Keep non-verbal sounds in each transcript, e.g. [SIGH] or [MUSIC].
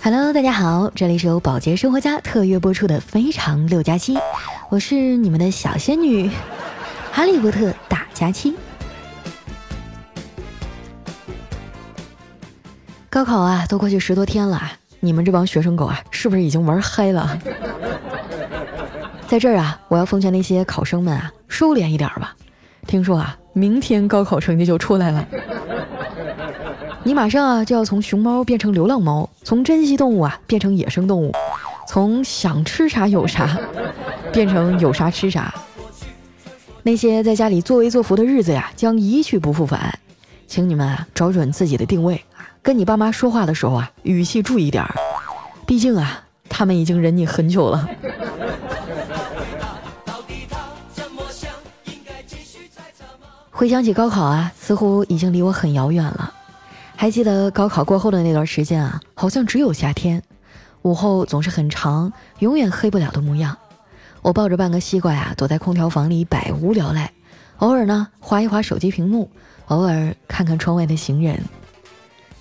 Hello，大家好，这里是由保洁生活家特约播出的《非常六加七》，我是你们的小仙女 [LAUGHS] 哈利波特大假期。高考啊，都过去十多天了，你们这帮学生狗啊，是不是已经玩嗨了？在这儿啊，我要奉劝那些考生们啊，收敛一点吧。听说啊，明天高考成绩就出来了。你马上啊就要从熊猫变成流浪猫，从珍稀动物啊变成野生动物，从想吃啥有啥变成有啥吃啥。那些在家里作威作福的日子呀，将一去不复返。请你们啊找准自己的定位啊，跟你爸妈说话的时候啊，语气注意点儿，毕竟啊，他们已经忍你很久了。回想起高考啊，似乎已经离我很遥远了。还记得高考过后的那段时间啊，好像只有夏天，午后总是很长，永远黑不了的模样。我抱着半个西瓜呀，躲在空调房里百无聊赖，偶尔呢划一划手机屏幕，偶尔看看窗外的行人。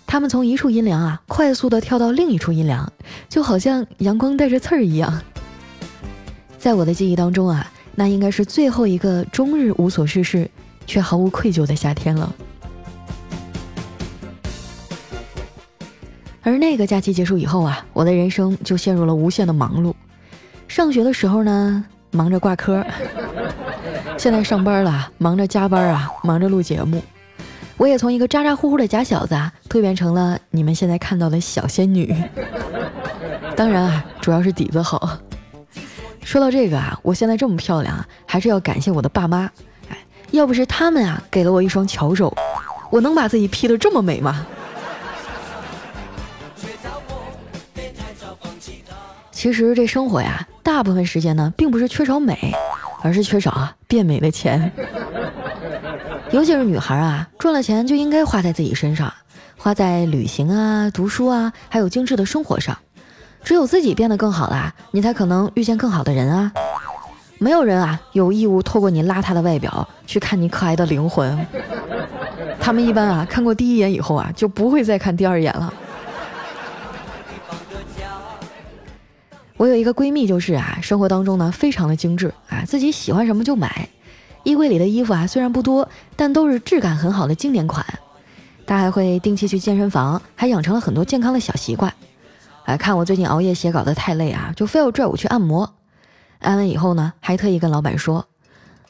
他们从一处阴凉啊，快速的跳到另一处阴凉，就好像阳光带着刺儿一样。在我的记忆当中啊，那应该是最后一个终日无所事事。却毫无愧疚的夏天了。而那个假期结束以后啊，我的人生就陷入了无限的忙碌。上学的时候呢，忙着挂科；现在上班了，忙着加班啊，忙着录节目。我也从一个咋咋呼呼的假小子啊，蜕变成了你们现在看到的小仙女。当然啊，主要是底子好。说到这个啊，我现在这么漂亮啊，还是要感谢我的爸妈。哎要不是他们啊，给了我一双巧手，我能把自己 P 得这么美吗？其实这生活呀，大部分时间呢，并不是缺少美，而是缺少啊变美的钱。[LAUGHS] 尤其是女孩啊，赚了钱就应该花在自己身上，花在旅行啊、读书啊，还有精致的生活上。只有自己变得更好了，你才可能遇见更好的人啊。没有人啊有义务透过你邋遢的外表去看你可爱的灵魂。[LAUGHS] 他们一般啊看过第一眼以后啊就不会再看第二眼了。我有一个闺蜜就是啊生活当中呢非常的精致啊自己喜欢什么就买，衣柜里的衣服啊虽然不多，但都是质感很好的经典款。她还会定期去健身房，还养成了很多健康的小习惯。哎，看我最近熬夜写稿的太累啊，就非要拽我去按摩。按完以后呢，还特意跟老板说：“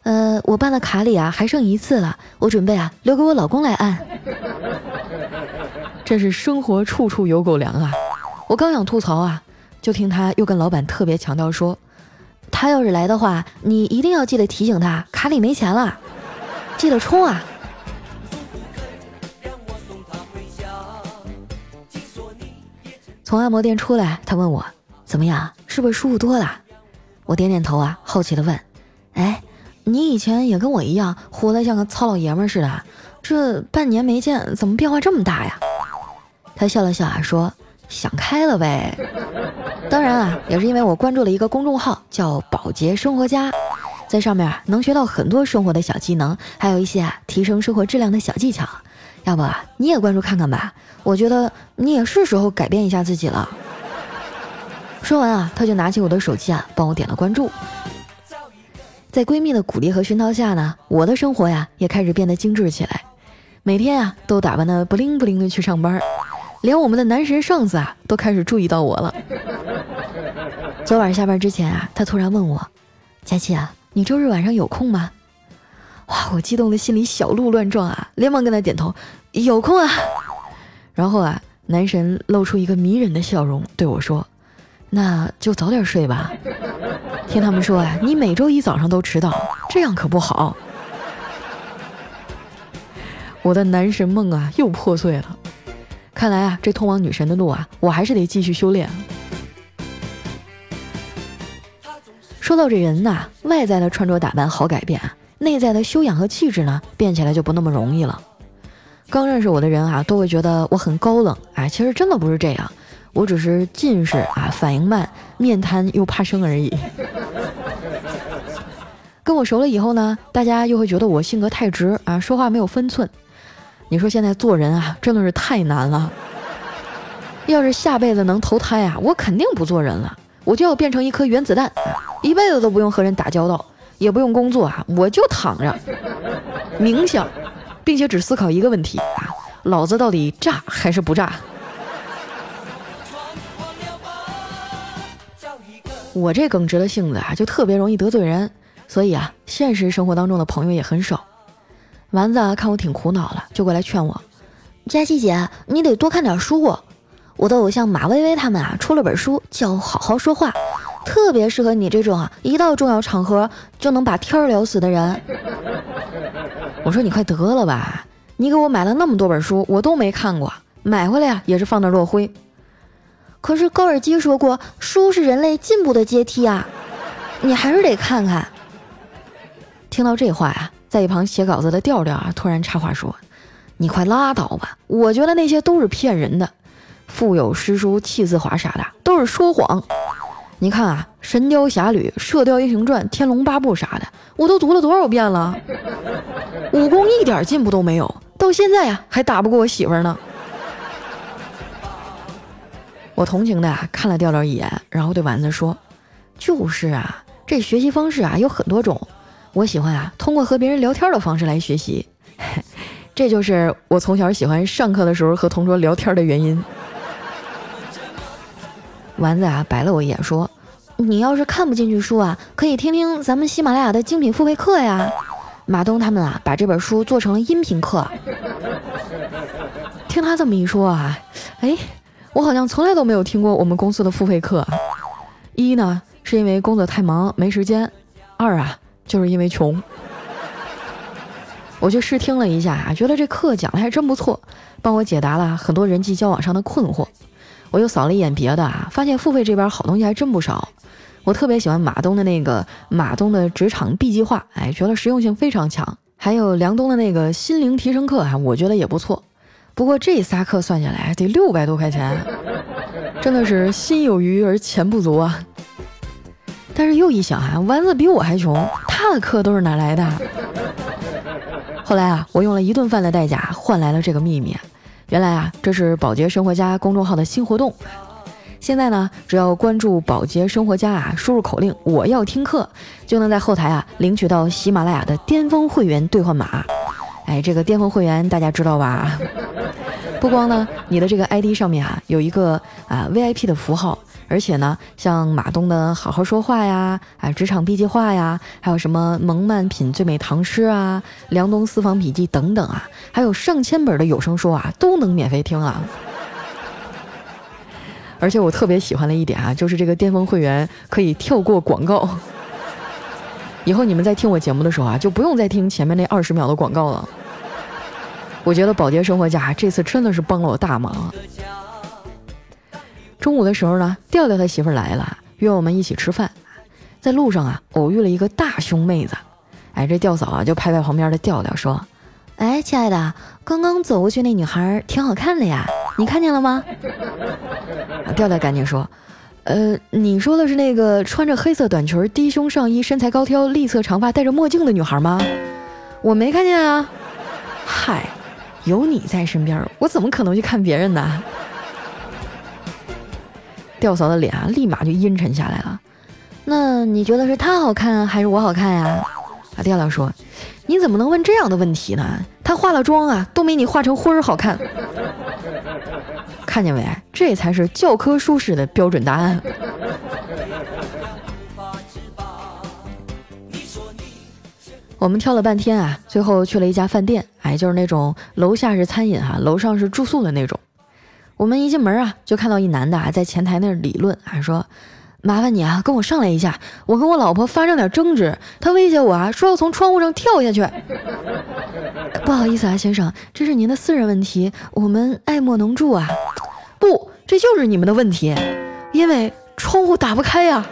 呃，我办的卡里啊还剩一次了，我准备啊留给我老公来按。”真是生活处处有狗粮啊！我刚想吐槽啊，就听他又跟老板特别强调说：“他要是来的话，你一定要记得提醒他，卡里没钱了，记得充啊。”从按摩店出来，他问我：“怎么样？是不是舒服多了？”我点点头啊，好奇的问：“哎，你以前也跟我一样活得像个糙老爷们似的，这半年没见，怎么变化这么大呀？”他笑了笑啊，说：“想开了呗。当然啊，也是因为我关注了一个公众号，叫‘保洁生活家’，在上面能学到很多生活的小技能，还有一些啊提升生活质量的小技巧。要不啊，你也关注看看吧？我觉得你也是时候改变一下自己了。”说完啊，他就拿起我的手机啊，帮我点了关注。在闺蜜的鼓励和熏陶下呢，我的生活呀也开始变得精致起来。每天啊都打扮的不灵不灵的去上班，连我们的男神上司啊都开始注意到我了。昨晚下班之前啊，他突然问我：“佳琪啊，你周日晚上有空吗？”哇，我激动的心里小鹿乱撞啊，连忙跟他点头：“有空啊。”然后啊，男神露出一个迷人的笑容对我说。那就早点睡吧。听他们说啊，你每周一早上都迟到，这样可不好。我的男神梦啊，又破碎了。看来啊，这通往女神的路啊，我还是得继续修炼。说到这人呐，外在的穿着打扮好改变，内在的修养和气质呢，变起来就不那么容易了。刚认识我的人啊，都会觉得我很高冷，啊，其实真的不是这样。我只是近视啊，反应慢，面瘫又怕生而已。跟我熟了以后呢，大家又会觉得我性格太直啊，说话没有分寸。你说现在做人啊，真的是太难了。要是下辈子能投胎啊，我肯定不做人了，我就要变成一颗原子弹，一辈子都不用和人打交道，也不用工作啊，我就躺着冥想，并且只思考一个问题啊：老子到底炸还是不炸？我这耿直的性子啊，就特别容易得罪人，所以啊，现实生活当中的朋友也很少。丸子啊看我挺苦恼了，就过来劝我：“佳琪姐，你得多看点书。我的偶像马薇薇他们啊，出了本书叫《好好说话》，特别适合你这种啊，一到重要场合就能把天聊死的人。”我说：“你快得了吧，你给我买了那么多本书，我都没看过，买回来呀也是放那落灰。可是高尔基说过，书是人类进步的阶梯啊，你还是得看看。”听到这话呀。在一旁写稿子的调调啊，突然插话说：“你快拉倒吧！我觉得那些都是骗人的，腹有诗书气自华啥的都是说谎。你看啊，《神雕侠侣》《射雕英雄传》《天龙八部》啥的，我都读了多少遍了，武功一点进步都没有，到现在呀还打不过我媳妇儿呢。”我同情的看了调调一眼，然后对丸子说：“就是啊，这学习方式啊有很多种。”我喜欢啊，通过和别人聊天的方式来学习，[LAUGHS] 这就是我从小喜欢上课的时候和同桌聊天的原因。[LAUGHS] 丸子啊，白了我一眼说：“你要是看不进去书啊，可以听听咱们喜马拉雅的精品付费课呀。马东他们啊，把这本书做成了音频课。[LAUGHS] ”听他这么一说啊，哎，我好像从来都没有听过我们公司的付费课。一呢，是因为工作太忙没时间；二啊。就是因为穷，我去试听了一下啊，觉得这课讲的还真不错，帮我解答了很多人际交往上的困惑。我又扫了一眼别的啊，发现付费这边好东西还真不少。我特别喜欢马东的那个马东的职场 B 计划，哎，觉得实用性非常强。还有梁东的那个心灵提升课啊，我觉得也不错。不过这仨课算下来得六百多块钱，真的是心有余而钱不足啊。但是又一想啊，丸子比我还穷，那课都是哪来的？后来啊，我用了一顿饭的代价换来了这个秘密。原来啊，这是保洁生活家公众号的新活动。现在呢，只要关注保洁生活家啊，输入口令“我要听课”，就能在后台啊领取到喜马拉雅的巅峰会员兑换码。哎，这个巅峰会员大家知道吧？不光呢，你的这个 ID 上面啊有一个啊 VIP 的符号。而且呢，像马东的好好说话呀，啊，职场 B 计划呀，还有什么蒙曼品最美唐诗啊，梁东私房笔记等等啊，还有上千本的有声书啊，都能免费听啊。[LAUGHS] 而且我特别喜欢的一点啊，就是这个巅峰会员可以跳过广告，以后你们在听我节目的时候啊，就不用再听前面那二十秒的广告了。我觉得保洁生活家这次真的是帮了我大忙。中午的时候呢，调调他媳妇来了，约我们一起吃饭。在路上啊，偶遇了一个大胸妹子。哎，这调嫂啊就拍拍旁边的调调说：“哎，亲爱的，刚刚走过去那女孩挺好看的呀，你看见了吗？”调调赶紧说：“呃，你说的是那个穿着黑色短裙、低胸上衣、身材高挑、栗色长发、戴着墨镜的女孩吗？我没看见啊。嗨，有你在身边，我怎么可能去看别人呢？”吊嫂的脸啊，立马就阴沉下来了。那你觉得是她好看还是我好看呀？啊，调调说：“你怎么能问这样的问题呢？她化了妆啊，都没你化成灰儿好看。看见没？这才是教科书式的标准答案。”我们挑了半天啊，最后去了一家饭店，哎，就是那种楼下是餐饮哈，楼上是住宿的那种。我们一进门啊，就看到一男的啊在前台那儿理论，还说：“麻烦你啊，跟我上来一下，我跟我老婆发生点争执，他威胁我啊，说要从窗户上跳下去。不好意思啊，先生，这是您的私人问题，我们爱莫能助啊。不，这就是你们的问题，因为窗户打不开呀。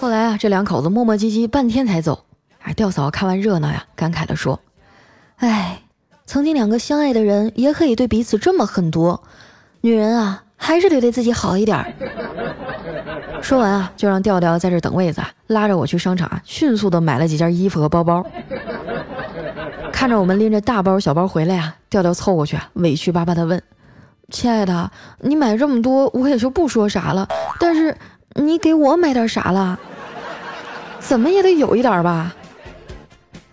后来啊，这两口子磨磨唧唧半天才走。哎，吊嫂看完热闹呀，感慨地说：，哎。”曾经两个相爱的人也可以对彼此这么狠毒，女人啊，还是得对自己好一点。说完啊，就让调调在这等位子，拉着我去商场，迅速的买了几件衣服和包包。看着我们拎着大包小包回来啊，调调凑过去，委屈巴巴的问：“亲爱的，你买这么多，我也就不说啥了。但是你给我买点啥了？怎么也得有一点吧？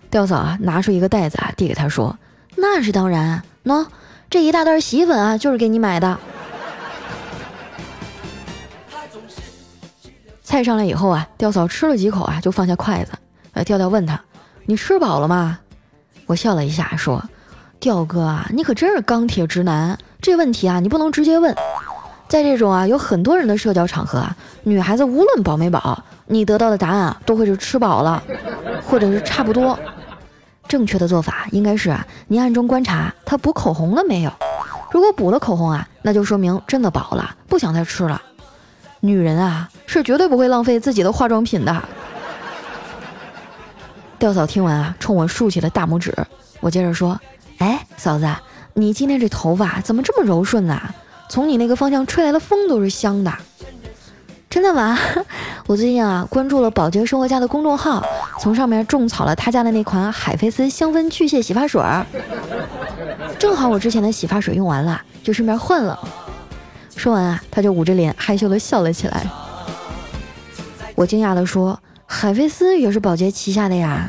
吊嫂啊，拿出一个袋子啊，递给他说：“那是当然，喏，这一大袋洗衣粉啊，就是给你买的。”菜上来以后啊，吊嫂吃了几口啊，就放下筷子。呃，调调问他：“你吃饱了吗？”我笑了一下，说：“调哥啊，你可真是钢铁直男。这问题啊，你不能直接问。在这种啊有很多人的社交场合啊，女孩子无论饱没饱，你得到的答案啊都会是吃饱了，或者是差不多。正确的做法应该是啊，你暗中观察她补口红了没有。如果补了口红啊，那就说明真的饱了，不想再吃了。女人啊，是绝对不会浪费自己的化妆品的。”吊嫂听完啊，冲我竖起了大拇指。我接着说：“哎，嫂子，你今天这头发怎么这么柔顺呢？从你那个方向吹来的风都是香的。”真的吗？[LAUGHS] 我最近啊关注了宝洁生活家的公众号，从上面种草了他家的那款海飞丝香氛去屑洗发水。正好我之前的洗发水用完了，就顺便换了。说完啊，他就捂着脸害羞的笑了起来。我惊讶的说。海飞丝也是宝洁旗下的呀。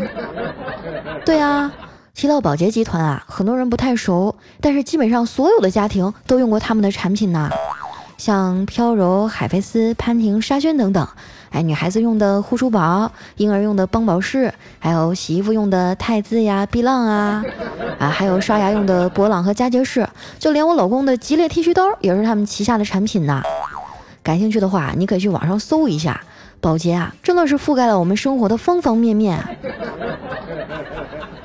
对啊，提到宝洁集团啊，很多人不太熟，但是基本上所有的家庭都用过他们的产品呢。像飘柔、海飞丝、潘婷、沙宣等等。哎，女孩子用的护舒宝，婴儿用的邦宝适，还有洗衣服用的汰渍呀、碧浪啊，啊，还有刷牙用的博朗和佳洁士，就连我老公的吉列剃须刀也是他们旗下的产品呢。感兴趣的话，你可以去网上搜一下。宝洁啊，真的是覆盖了我们生活的方方面面。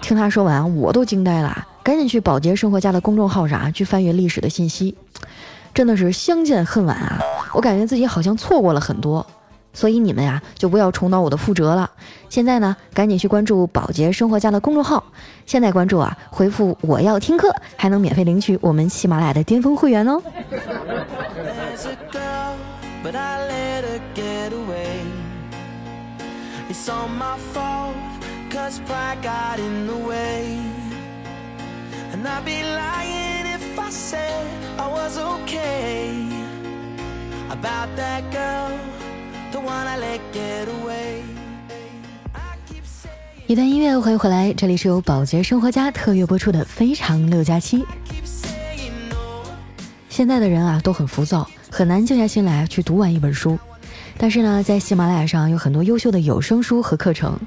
听他说完，我都惊呆了，赶紧去宝洁生活家的公众号上啊去翻阅历史的信息。真的是相见恨晚啊！我感觉自己好像错过了很多，所以你们呀，就不要重蹈我的覆辙了。现在呢，赶紧去关注宝洁生活家的公众号。现在关注啊，回复我要听课，还能免费领取我们喜马拉雅的巅峰会员哦。Pride got in the way. And I'd be lying if I said I was okay about that girl, the one I let get away. 一段音乐，欢迎回来，这里是由保洁生活家特约播出的《非常六加七》。现在的人啊都很浮躁，很难静下心来去读完一本书。但是呢，在喜马拉雅上有很多优秀的有声书和课程，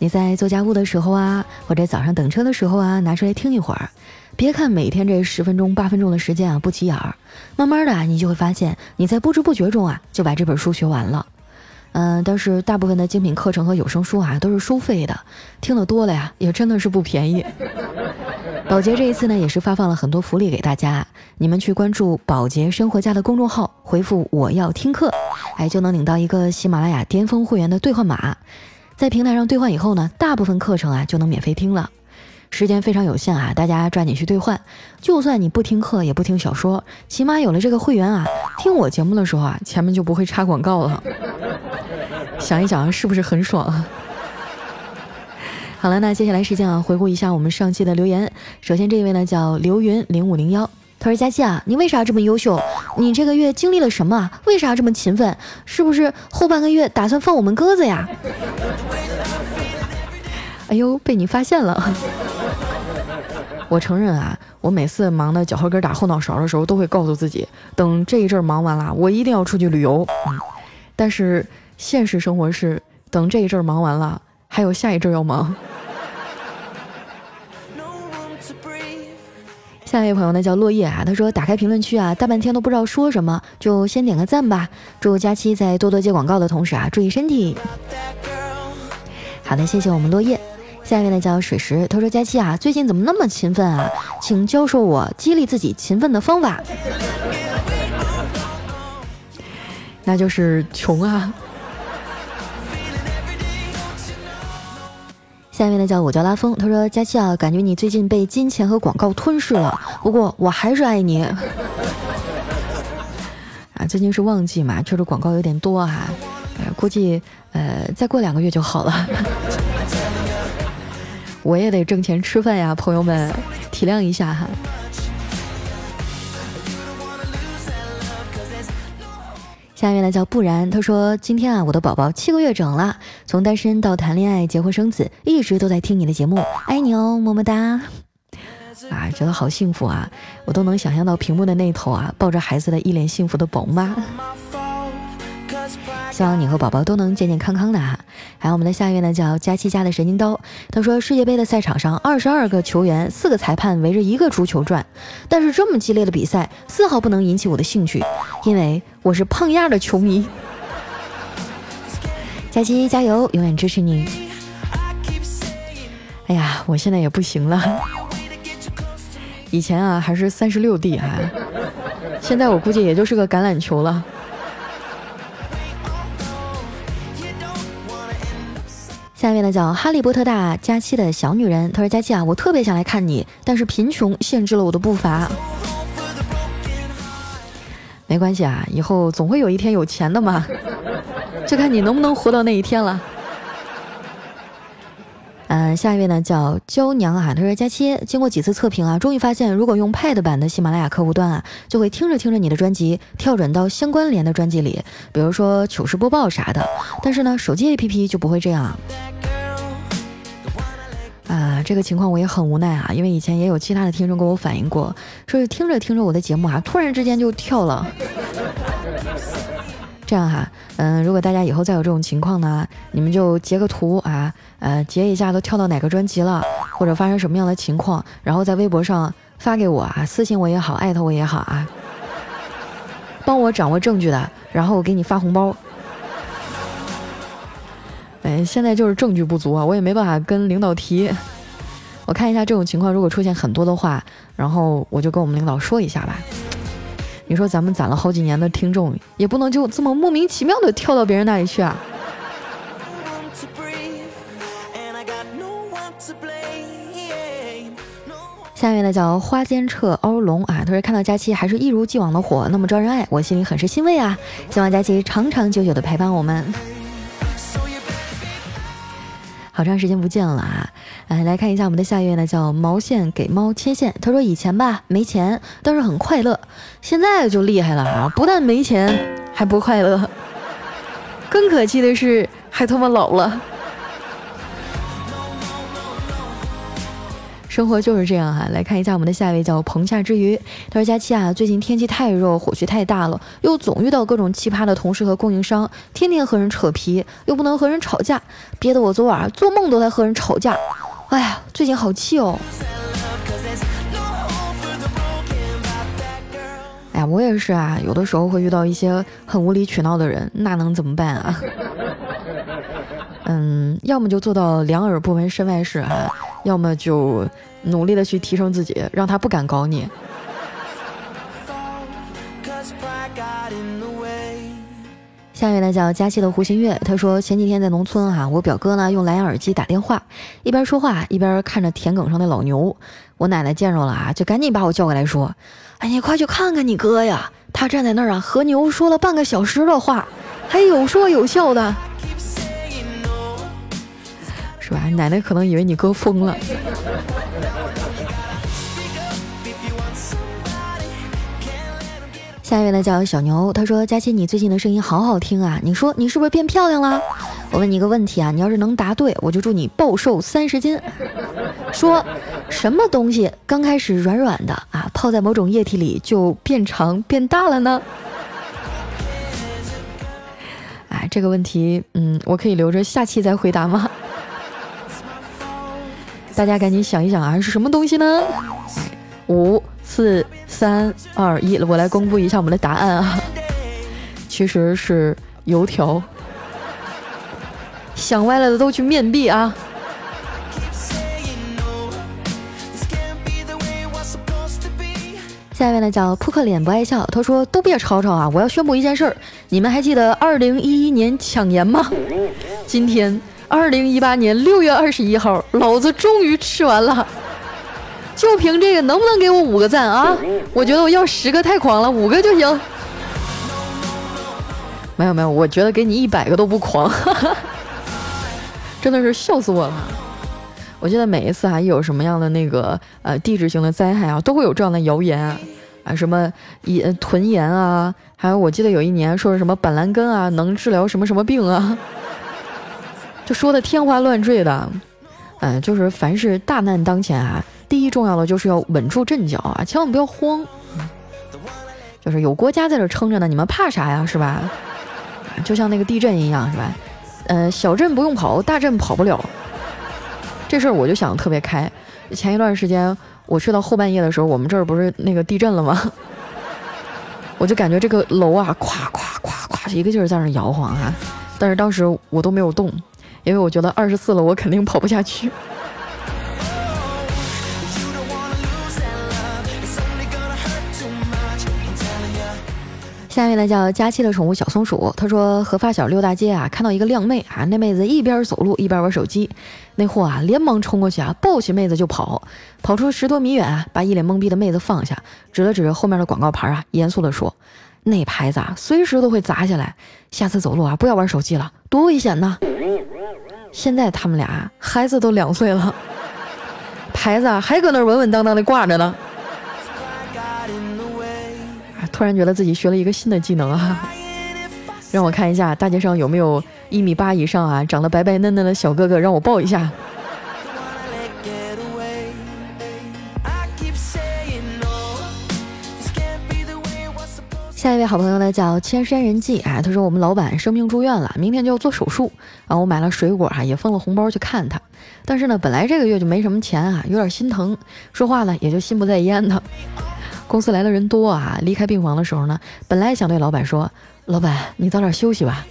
你在做家务的时候啊，或者早上等车的时候啊，拿出来听一会儿。别看每天这十分钟、八分钟的时间啊不起眼儿，慢慢的啊你就会发现，你在不知不觉中啊就把这本书学完了。嗯，但是大部分的精品课程和有声书啊都是收费的，听得多了呀，也真的是不便宜。[LAUGHS] 宝洁这一次呢，也是发放了很多福利给大家，你们去关注宝洁生活家的公众号，回复我要听课，哎，就能领到一个喜马拉雅巅峰会员的兑换码，在平台上兑换以后呢，大部分课程啊就能免费听了，时间非常有限啊，大家抓紧去兑换，就算你不听课也不听小说，起码有了这个会员啊，听我节目的时候啊，前面就不会插广告了，想一想是不是很爽？好了，那接下来时间啊，回顾一下我们上期的留言。首先这一位呢叫刘云零五零幺，他说：“佳琪啊，你为啥这么优秀？你这个月经历了什么？为啥这么勤奋？是不是后半个月打算放我们鸽子呀？” [LAUGHS] 哎呦，被你发现了！我承认啊，我每次忙的脚后跟打后脑勺的时候，都会告诉自己，等这一阵忙完了，我一定要出去旅游。嗯，但是现实生活是，等这一阵忙完了。还有下一阵要忙。下一位朋友呢叫落叶啊，他说打开评论区啊，大半天都不知道说什么，就先点个赞吧。祝佳期在多多接广告的同时啊，注意身体。好的，谢谢我们落叶。下一位呢叫水石，他说佳期啊，最近怎么那么勤奋啊？请教授我激励自己勤奋的方法。那就是穷啊。下面呢叫我叫拉风，他说佳期啊，感觉你最近被金钱和广告吞噬了，不过我还是爱你。[LAUGHS] 啊，最近是旺季嘛，确实广告有点多哈，估计呃再过两个月就好了。[LAUGHS] 我也得挣钱吃饭呀，朋友们体谅一下哈。下面呢叫不然，他说今天啊，我的宝宝七个月整了，从单身到谈恋爱、结婚生子，一直都在听你的节目，爱你哦，么么哒。啊，觉得好幸福啊，我都能想象到屏幕的那头啊，抱着孩子的一脸幸福的宝妈。希望你和宝宝都能健健康康的哈。还有我们的下一位呢，叫佳期家的神经刀。他说，世界杯的赛场上，二十二个球员，四个裁判围着一个足球转，但是这么激烈的比赛，丝毫不能引起我的兴趣，因为我是胖丫的球迷。佳期加油，永远支持你。哎呀，我现在也不行了，以前啊还是三十六 D 啊，现在我估计也就是个橄榄球了。下面呢叫哈利波特大佳期的小女人，她说：“佳期啊，我特别想来看你，但是贫穷限制了我的步伐。没关系啊，以后总会有一天有钱的嘛，就看你能不能活到那一天了。”嗯，下一位呢叫娇娘啊，她说：“佳期，经过几次测评啊，终于发现，如果用 Pad 版的喜马拉雅客户端啊，就会听着听着你的专辑跳转到相关联的专辑里，比如说糗事播报啥的。但是呢，手机 APP 就不会这样。”啊，这个情况我也很无奈啊，因为以前也有其他的听众跟我反映过，说是听着听着我的节目啊，突然之间就跳了。这样哈，嗯，如果大家以后再有这种情况呢，你们就截个图啊，呃，截一下都跳到哪个专辑了，或者发生什么样的情况，然后在微博上发给我啊，私信我也好，艾特我也好啊，帮我掌握证据的，然后我给你发红包。哎，现在就是证据不足啊，我也没办法跟领导提。我看一下这种情况，如果出现很多的话，然后我就跟我们领导说一下吧。你说咱们攒了好几年的听众，也不能就这么莫名其妙的跳到别人那里去啊。下面呢叫花间彻欧龙啊，他说看到佳期还是一如既往的火，那么招人爱，我心里很是欣慰啊。希望佳期长长久久的陪伴我们。好长时间不见了啊！哎，来看一下我们的下一位呢，叫毛线给猫牵线。他说以前吧没钱，但是很快乐，现在就厉害了啊！不但没钱，还不快乐，[LAUGHS] 更可气的是还他妈老了。生活就是这样哈，来看一下我们的下一位叫棚下之鱼。他说：“佳期啊，最近天气太热，火气太大了，又总遇到各种奇葩的同事和供应商，天天和人扯皮，又不能和人吵架，憋得我昨晚做梦都在和人吵架。哎呀，最近好气哦。哎呀，我也是啊，有的时候会遇到一些很无理取闹的人，那能怎么办啊？[LAUGHS] 嗯，要么就做到两耳不闻身外事啊。”要么就努力的去提升自己，让他不敢搞你。下面呢叫佳期的胡新月，他说前几天在农村哈，我表哥呢用蓝牙耳机打电话，一边说话一边看着田埂上的老牛。我奶奶见着了啊，就赶紧把我叫过来说：“哎，你快去看看你哥呀，他站在那儿啊，和牛说了半个小时的话，还有说有笑的。” [LAUGHS] 是吧？奶奶可能以为你哥疯了。下一位呢叫小牛，他说：“佳期，你最近的声音好好听啊！你说你是不是变漂亮了？我问你一个问题啊，你要是能答对，我就祝你暴瘦三十斤。说什么东西刚开始软软的啊，泡在某种液体里就变长变大了呢？啊，这个问题，嗯，我可以留着下期再回答吗？”大家赶紧想一想啊，是什么东西呢？五四三二一，我来公布一下我们的答案啊，其实是油条。想歪了的都去面壁啊！下一位呢叫扑克脸不爱笑，他说都别吵吵啊，我要宣布一件事儿，你们还记得二零一一年抢盐吗？今天。二零一八年六月二十一号，老子终于吃完了。就凭这个，能不能给我五个赞啊？我觉得我要十个太狂了，五个就行。没有没有，我觉得给你一百个都不狂，[LAUGHS] 真的是笑死我了。我记得每一次啊，一有什么样的那个呃地质性的灾害啊，都会有这样的谣言。啊，什么盐臀盐啊，还有我记得有一年说是什么板蓝根啊，能治疗什么什么病啊，[LAUGHS] 就说的天花乱坠的。嗯，就是凡是大难当前啊，第一重要的就是要稳住阵脚啊，千万不要慌。就是有国家在这撑着呢，你们怕啥呀？是吧？就像那个地震一样，是吧？呃，小震不用跑，大震跑不了。这事儿我就想的特别开。前一段时间我去到后半夜的时候，我们这儿不是那个地震了吗？我就感觉这个楼啊，咵咵咵咵，一个劲儿在那摇晃啊。但是当时我都没有动，因为我觉得二十四楼我肯定跑不下去。下面呢叫佳期的宠物小松鼠，他说和发小溜大街啊，看到一个靓妹啊，那妹子一边走路一边玩手机，那货啊连忙冲过去啊，抱起妹子就跑，跑出十多米远，把一脸懵逼的妹子放下，指了指后面的广告牌啊，严肃地说：“那牌子啊随时都会砸下来，下次走路啊不要玩手机了，多危险呐！”现在他们俩孩子都两岁了，牌子啊还搁那稳稳当当的挂着呢。突然觉得自己学了一个新的技能啊！[LAUGHS] 让我看一下大街上有没有一米八以上啊，长得白白嫩嫩的小哥哥，让我抱一下。下一位好朋友呢叫千山人迹啊，他说我们老板生病住院了，明天就要做手术啊，我买了水果啊，也封了红包去看他。但是呢，本来这个月就没什么钱啊，有点心疼，说话呢也就心不在焉的。公司来的人多啊，离开病房的时候呢，本来想对老板说：“老板，你早点休息吧。”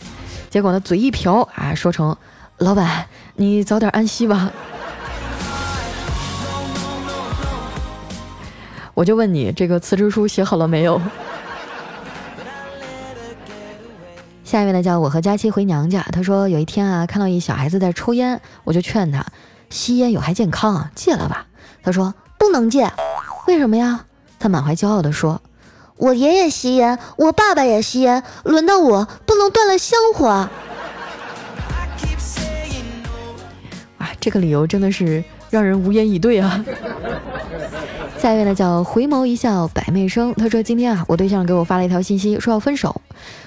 结果呢，嘴一瓢啊，说成：“老板，你早点安息吧。[LAUGHS] ”我就问你，这个辞职书写好了没有？下一位呢，叫我和佳期回娘家。他说有一天啊，看到一小孩子在抽烟，我就劝他：“吸烟有害健康，戒了吧。”他说：“不能戒，为什么呀？”他满怀骄傲地说：“我爷爷吸烟，我爸爸也吸烟，轮到我不能断了香火。”啊，这个理由真的是让人无言以对啊！[LAUGHS] 下一位呢，叫回眸一笑百媚生。他说：“今天啊，我对象给我发了一条信息，说要分手。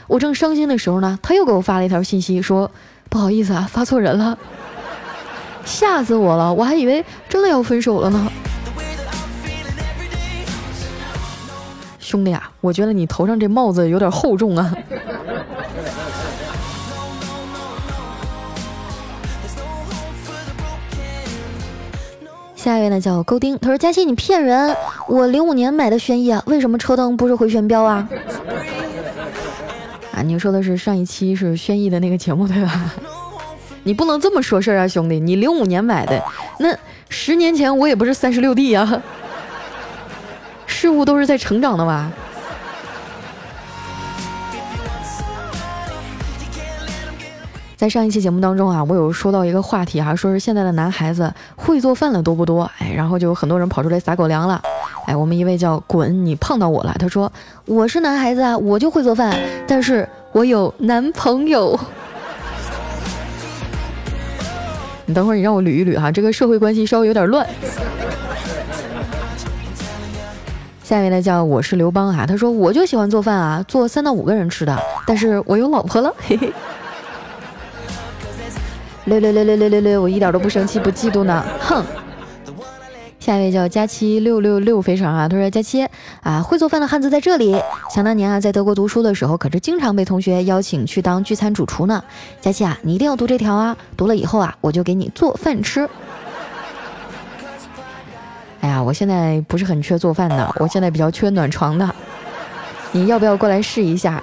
我正伤心的时候呢，他又给我发了一条信息，说不好意思啊，发错人了，[LAUGHS] 吓死我了！我还以为真的要分手了呢。”兄弟啊，我觉得你头上这帽子有点厚重啊。下一位呢叫勾丁，他说：“佳欣，你骗人！我零五年买的轩逸啊，为什么车灯不是回旋镖啊？” [LAUGHS] 啊，你说的是上一期是轩逸的那个节目对吧？[LAUGHS] 你不能这么说事儿啊，兄弟！你零五年买的，那十年前我也不是三十六 D 呀。事物都是在成长的吧。在上一期节目当中啊，我有说到一个话题哈，说是现在的男孩子会做饭的多不多？哎，然后就有很多人跑出来撒狗粮了。哎，我们一位叫滚，你碰到我了。他说我是男孩子啊，我就会做饭，但是我有男朋友。[LAUGHS] 你等会儿你让我捋一捋哈，这个社会关系稍微有点乱。下一位呢叫我是刘邦啊，他说我就喜欢做饭啊，做三到五个人吃的，但是我有老婆了，[LAUGHS] 嘿嘿。六六六六六六六，我一点都不生气不嫉妒呢，哼。下一位叫佳期六六六非常啊，他说佳期啊，会做饭的汉子在这里。想当年啊，在德国读书的时候，可是经常被同学邀请去当聚餐主厨呢。佳期啊，你一定要读这条啊，读了以后啊，我就给你做饭吃。哎呀，我现在不是很缺做饭的，我现在比较缺暖床的。你要不要过来试一下？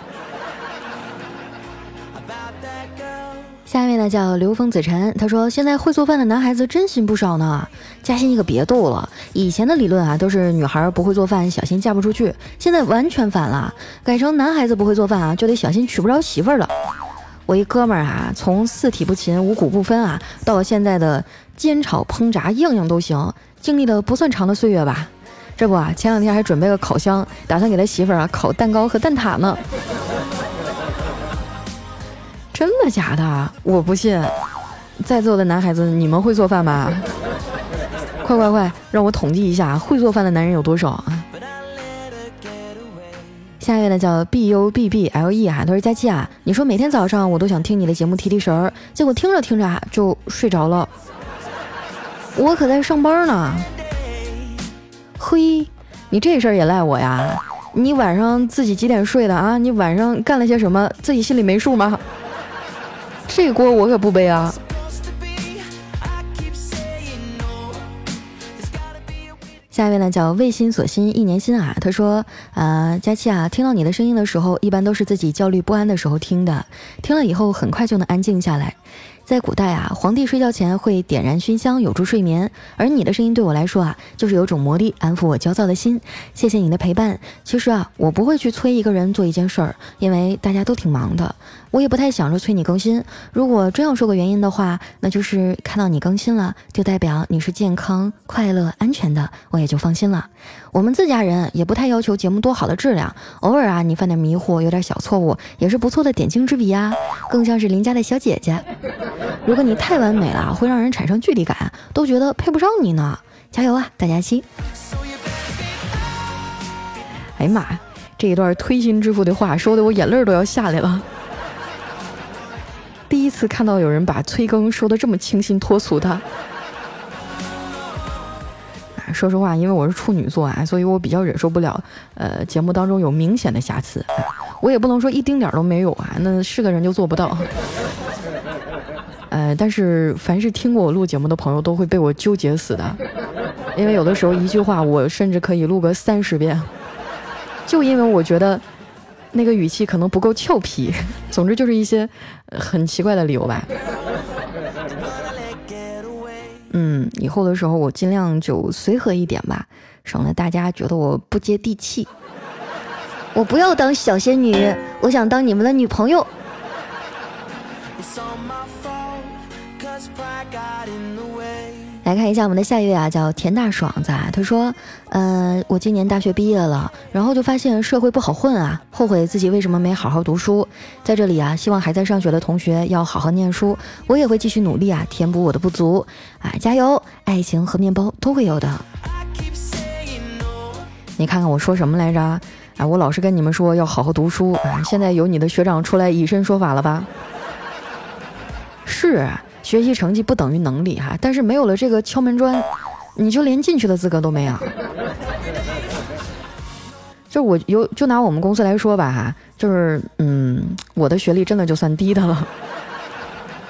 下一位呢叫刘峰子晨，他说现在会做饭的男孩子真心不少呢。嘉欣，你可别逗了，以前的理论啊都是女孩不会做饭，小心嫁不出去，现在完全反了，改成男孩子不会做饭啊就得小心娶不着媳妇儿了。我一哥们儿啊，从四体不勤五谷不分啊，到现在的煎炒烹炸样样都行。经历了不算长的岁月吧，这不啊，前两天还准备了烤箱，打算给他媳妇儿啊烤蛋糕和蛋挞呢。真的假的？我不信。在座的男孩子，你们会做饭吗？快快快，让我统计一下会做饭的男人有多少啊！下一位呢叫 B U B B L E 啊，他说佳期啊，你说每天早上我都想听你的节目提提神儿，结果听着听着啊就睡着了。我可在上班呢。嘿，你这事儿也赖我呀？你晚上自己几点睡的啊？你晚上干了些什么？自己心里没数吗？这锅我可不背啊。下一位呢叫为心所心一年心啊，他说啊，佳期啊，听到你的声音的时候，一般都是自己焦虑不安的时候听的，听了以后很快就能安静下来。在古代啊，皇帝睡觉前会点燃熏香，有助睡眠。而你的声音对我来说啊，就是有种魔力，安抚我焦躁的心。谢谢你的陪伴。其实啊，我不会去催一个人做一件事儿，因为大家都挺忙的。我也不太想着催你更新。如果真要说个原因的话，那就是看到你更新了，就代表你是健康、快乐、安全的，我也就放心了。我们自家人也不太要求节目多好的质量，偶尔啊，你犯点迷糊，有点小错误，也是不错的点睛之笔呀，更像是邻家的小姐姐。如果你太完美了，会让人产生距离感，都觉得配不上你呢。加油啊，大家心！哎呀妈呀，这一段推心置腹的话，说的我眼泪都要下来了。第一次看到有人把催更说的这么清新脱俗的。说实话，因为我是处女座啊，所以我比较忍受不了，呃，节目当中有明显的瑕疵。我也不能说一丁点儿都没有啊，那是个人就做不到。呃，但是凡是听过我录节目的朋友都会被我纠结死的，因为有的时候一句话我甚至可以录个三十遍，就因为我觉得那个语气可能不够俏皮。总之就是一些很奇怪的理由吧。嗯，以后的时候我尽量就随和一点吧，省得大家觉得我不接地气。我不要当小仙女，我想当你们的女朋友。来看一下我们的下一位啊，叫田大爽子。啊。他说：“嗯，我今年大学毕业了，然后就发现社会不好混啊，后悔自己为什么没好好读书。在这里啊，希望还在上学的同学要好好念书，我也会继续努力啊，填补我的不足啊，加油！爱情和面包都会有的。你看看我说什么来着？哎，我老是跟你们说要好好读书啊，现在有你的学长出来以身说法了吧？是。”学习成绩不等于能力哈，但是没有了这个敲门砖，你就连进去的资格都没有。就我有，就拿我们公司来说吧哈，就是嗯，我的学历真的就算低的了。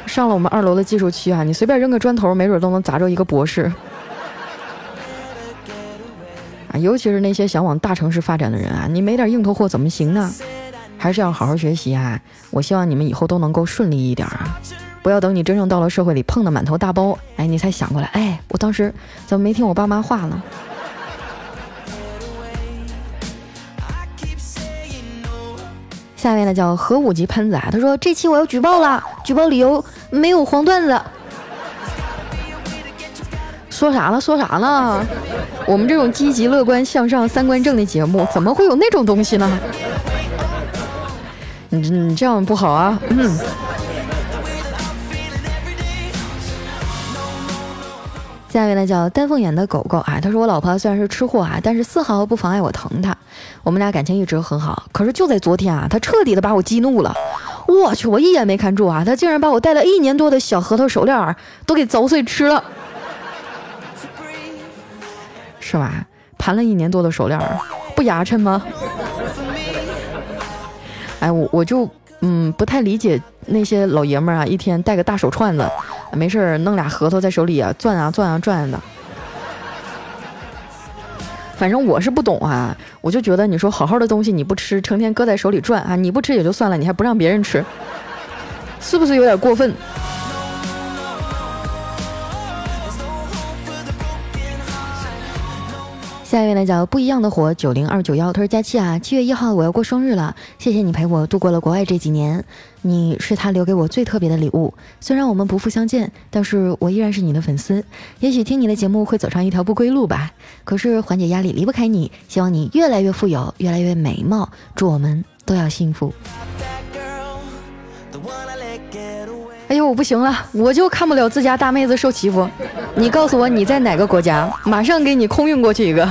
上了我们二楼的技术区啊，你随便扔个砖头，没准都能砸着一个博士。啊，尤其是那些想往大城市发展的人啊，你没点硬头货怎么行呢？还是要好好学习啊！我希望你们以后都能够顺利一点啊。不要等你真正到了社会里碰的满头大包，哎，你才想过来，哎，我当时怎么没听我爸妈话呢？下面呢叫核武级喷子啊，他说这期我要举报了，举报理由没有黄段子。说啥了？说啥了？我们这种积极乐观向上、三观正的节目，怎么会有那种东西呢？你你这样不好啊！嗯。下一位呢叫丹凤眼的狗狗啊，他说我老婆虽然是吃货啊，但是丝毫不妨碍我疼她。我们俩感情一直很好，可是就在昨天啊，他彻底的把我激怒了。我去，我一眼没看住啊，他竟然把我戴了一年多的小核桃手链都给凿碎吃了，是吧？盘了一年多的手链不牙碜吗？哎，我我就嗯不太理解那些老爷们儿啊，一天戴个大手串子。没事儿，弄俩核桃在手里啊，转啊转啊转的。反正我是不懂啊，我就觉得你说好好的东西你不吃，成天搁在手里转啊，你不吃也就算了，你还不让别人吃，是不是有点过分？下一位呢叫不一样的火九零二九幺，他说佳期啊，七月一号我要过生日了，谢谢你陪我度过了国外这几年，你是他留给我最特别的礼物。虽然我们不复相见，但是我依然是你的粉丝。也许听你的节目会走上一条不归路吧，可是缓解压力离不开你。希望你越来越富有，越来越美貌，祝我们都要幸福。哎呦，我不行了，我就看不了自家大妹子受欺负。你告诉我你在哪个国家，马上给你空运过去一个。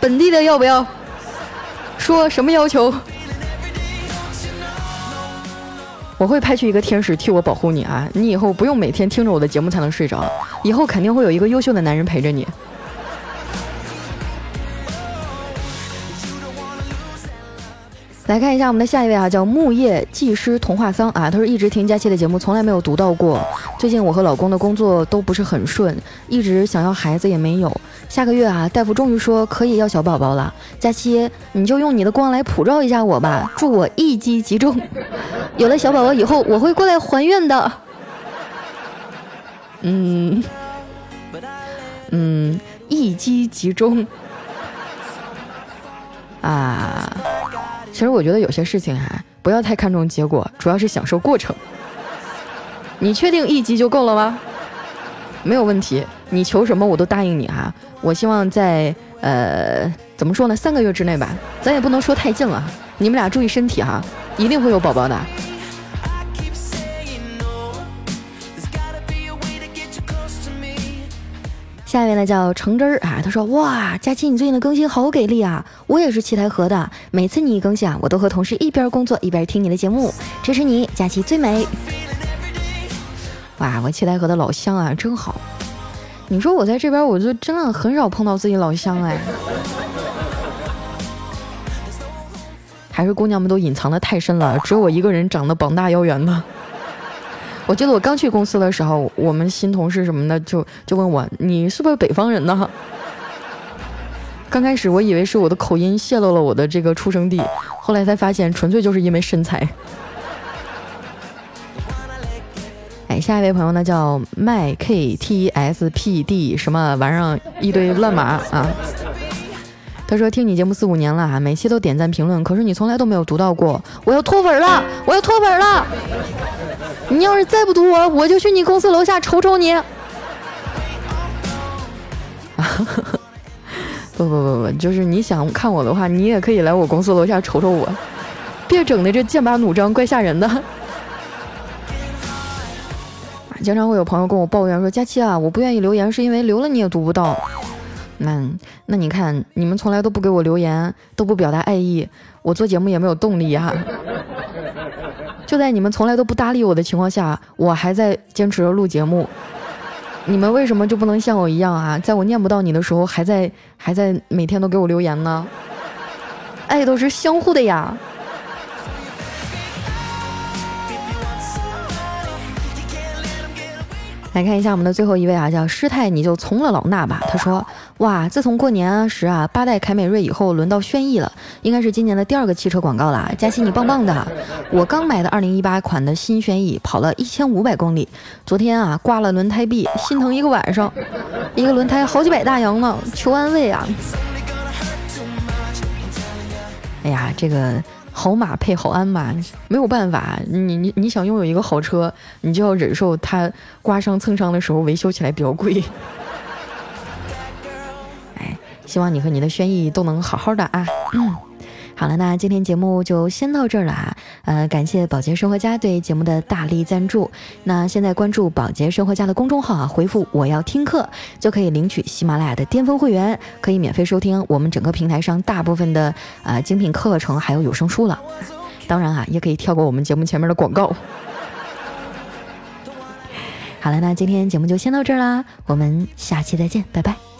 本地的要不要？说什么要求？我会派去一个天使替我保护你啊！你以后不用每天听着我的节目才能睡着，以后肯定会有一个优秀的男人陪着你。来看一下我们的下一位啊，叫木叶技师童话桑啊，他说一直听佳期的节目，从来没有读到过。最近我和老公的工作都不是很顺，一直想要孩子也没有。下个月啊，大夫终于说可以要小宝宝了。佳期，你就用你的光来普照一下我吧，祝我一击即中。[LAUGHS] 有了小宝宝以后，我会过来还愿的。[LAUGHS] 嗯嗯，一击即中啊。其实我觉得有些事情哈，不要太看重结果，主要是享受过程。你确定一击就够了吗？没有问题，你求什么我都答应你哈。我希望在呃，怎么说呢，三个月之内吧，咱也不能说太近了。你们俩注意身体哈，一定会有宝宝的。下一位呢叫橙汁儿啊，他说哇，佳期你最近的更新好给力啊！我也是七台河的，每次你一更新啊，我都和同事一边工作一边听你的节目，支持你，佳期最美。哇，我七台河的老乡啊，真好。你说我在这边，我就真的很少碰到自己老乡哎，还是姑娘们都隐藏的太深了，只有我一个人长得膀大腰圆的。我记得我刚去公司的时候，我们新同事什么的就就问我，你是不是北方人呢？刚开始我以为是我的口音泄露了我的这个出生地，后来才发现纯粹就是因为身材。[LAUGHS] 哎，下一位朋友呢叫麦 K T S P D 什么玩意儿一堆乱码啊。他说听你节目四五年了啊，每期都点赞评论，可是你从来都没有读到过，我要脱粉了，我要脱粉了。你要是再不读我，我就去你公司楼下瞅瞅你。[LAUGHS] 不不不不，就是你想看我的话，你也可以来我公司楼下瞅瞅我，别整的这剑拔弩张，怪吓人的。经常会有朋友跟我抱怨说：“佳期啊，我不愿意留言，是因为留了你也读不到。”那那你看，你们从来都不给我留言，都不表达爱意，我做节目也没有动力呀。就在你们从来都不搭理我的情况下，我还在坚持着录节目。你们为什么就不能像我一样啊？在我念不到你的时候，还在还在每天都给我留言呢？爱都是相互的呀。来看一下我们的最后一位啊，叫师太，你就从了老衲吧。他说：哇，自从过年时啊，八代凯美瑞以后，轮到轩逸了，应该是今年的第二个汽车广告了。佳琪，你棒棒的！我刚买的二零一八款的新轩逸，跑了一千五百公里，昨天啊挂了轮胎壁，心疼一个晚上，一个轮胎好几百大洋呢，求安慰啊！哎呀，这个。好马配好鞍马，没有办法，你你你想拥有一个好车，你就要忍受它刮伤蹭伤的时候维修起来比较贵。[LAUGHS] 哎，希望你和你的轩逸都能好好的啊。嗯。好了，那今天节目就先到这儿了啊！呃，感谢保洁生活家对节目的大力赞助。那现在关注保洁生活家的公众号啊，回复“我要听课”就可以领取喜马拉雅的巅峰会员，可以免费收听我们整个平台上大部分的啊精品课程还有有声书了。当然啊，也可以跳过我们节目前面的广告。[LAUGHS] 好了，那今天节目就先到这儿啦，我们下期再见，拜拜。